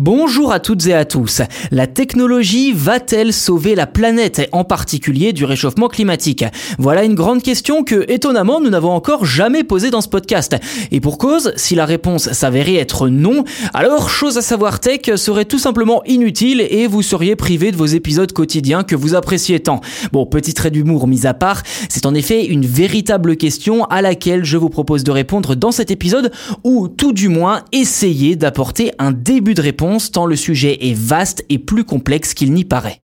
Bonjour à toutes et à tous. La technologie va-t-elle sauver la planète, en particulier du réchauffement climatique? Voilà une grande question que, étonnamment, nous n'avons encore jamais posée dans ce podcast. Et pour cause, si la réponse s'avérait être non, alors chose à savoir tech serait tout simplement inutile et vous seriez privé de vos épisodes quotidiens que vous appréciez tant. Bon, petit trait d'humour mis à part, c'est en effet une véritable question à laquelle je vous propose de répondre dans cet épisode ou tout du moins essayer d'apporter un début de réponse tant le sujet est vaste et plus complexe qu'il n'y paraît.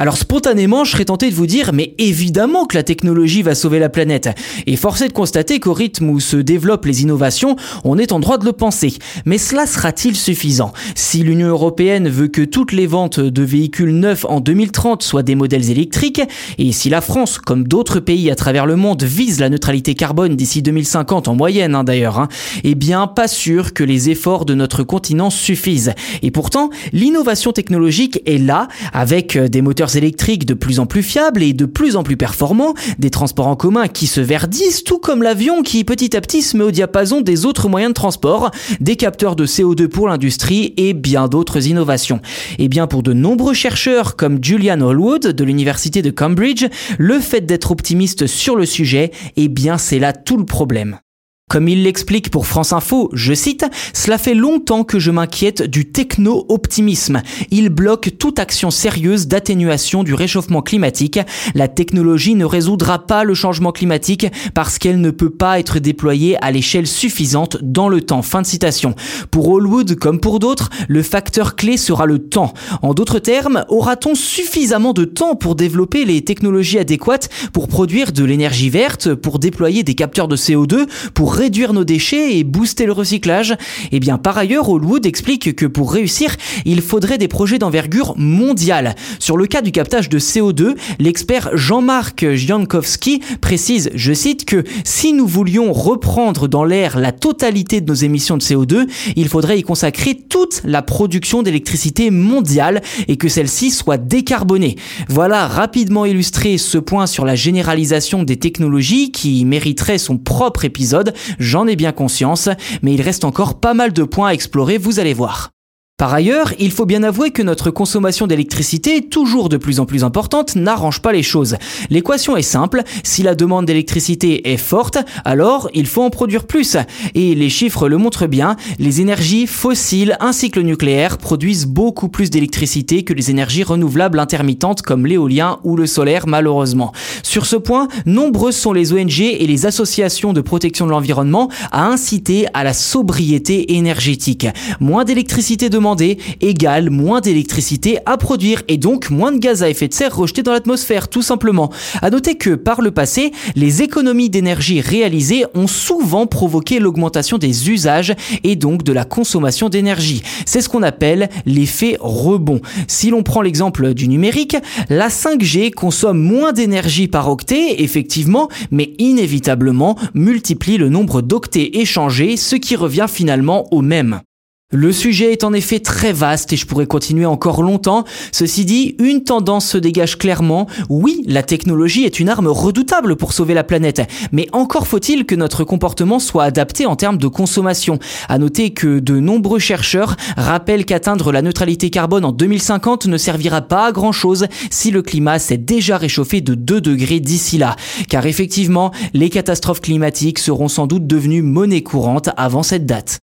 Alors spontanément, je serais tenté de vous dire, mais évidemment que la technologie va sauver la planète. Et forcé de constater qu'au rythme où se développent les innovations, on est en droit de le penser. Mais cela sera-t-il suffisant? Si l'Union européenne veut que toutes les ventes de véhicules neufs en 2030 soient des modèles électriques, et si la France, comme d'autres pays à travers le monde, vise la neutralité carbone d'ici 2050 en moyenne hein, d'ailleurs, hein, eh bien pas sûr que les efforts de notre continent suffisent. Et pourtant, l'innovation technologique est là, avec des moteurs électriques de plus en plus fiables et de plus en plus performants, des transports en commun qui se verdissent, tout comme l'avion qui petit à petit se met au diapason des autres moyens de transport, des capteurs de CO2 pour l'industrie et bien d'autres innovations. Et bien pour de nombreux chercheurs comme Julian Hallwood de l'université de Cambridge, le fait d'être optimiste sur le sujet, eh bien c'est là tout le problème. Comme il l'explique pour France Info, je cite, Cela fait longtemps que je m'inquiète du techno-optimisme. Il bloque toute action sérieuse d'atténuation du réchauffement climatique. La technologie ne résoudra pas le changement climatique parce qu'elle ne peut pas être déployée à l'échelle suffisante dans le temps. Fin de citation. Pour Hallwood comme pour d'autres, le facteur clé sera le temps. En d'autres termes, aura-t-on suffisamment de temps pour développer les technologies adéquates pour produire de l'énergie verte, pour déployer des capteurs de CO2, pour réduire nos déchets et booster le recyclage Eh bien, par ailleurs, Hallwood explique que pour réussir, il faudrait des projets d'envergure mondiale. Sur le cas du captage de CO2, l'expert Jean-Marc Jankowski précise, je cite, que si nous voulions reprendre dans l'air la totalité de nos émissions de CO2, il faudrait y consacrer toute la production d'électricité mondiale et que celle-ci soit décarbonée. Voilà rapidement illustré ce point sur la généralisation des technologies qui mériterait son propre épisode. J'en ai bien conscience, mais il reste encore pas mal de points à explorer, vous allez voir. Par ailleurs, il faut bien avouer que notre consommation d'électricité, toujours de plus en plus importante, n'arrange pas les choses. L'équation est simple, si la demande d'électricité est forte, alors il faut en produire plus. Et les chiffres le montrent bien, les énergies fossiles ainsi que le nucléaire produisent beaucoup plus d'électricité que les énergies renouvelables intermittentes comme l'éolien ou le solaire malheureusement. Sur ce point, nombreuses sont les ONG et les associations de protection de l'environnement à inciter à la sobriété énergétique. Moins d'électricité demandée égale moins d'électricité à produire et donc moins de gaz à effet de serre rejeté dans l'atmosphère, tout simplement. À noter que par le passé, les économies d'énergie réalisées ont souvent provoqué l'augmentation des usages et donc de la consommation d'énergie. C'est ce qu'on appelle l'effet rebond. Si l'on prend l'exemple du numérique, la 5G consomme moins d'énergie par octet, effectivement, mais inévitablement multiplie le nombre d'octets échangés, ce qui revient finalement au même. Le sujet est en effet très vaste et je pourrais continuer encore longtemps. Ceci dit, une tendance se dégage clairement. Oui, la technologie est une arme redoutable pour sauver la planète, mais encore faut-il que notre comportement soit adapté en termes de consommation. À noter que de nombreux chercheurs rappellent qu'atteindre la neutralité carbone en 2050 ne servira pas à grand chose si le climat s'est déjà réchauffé de 2 degrés d'ici là. Car effectivement, les catastrophes climatiques seront sans doute devenues monnaie courante avant cette date.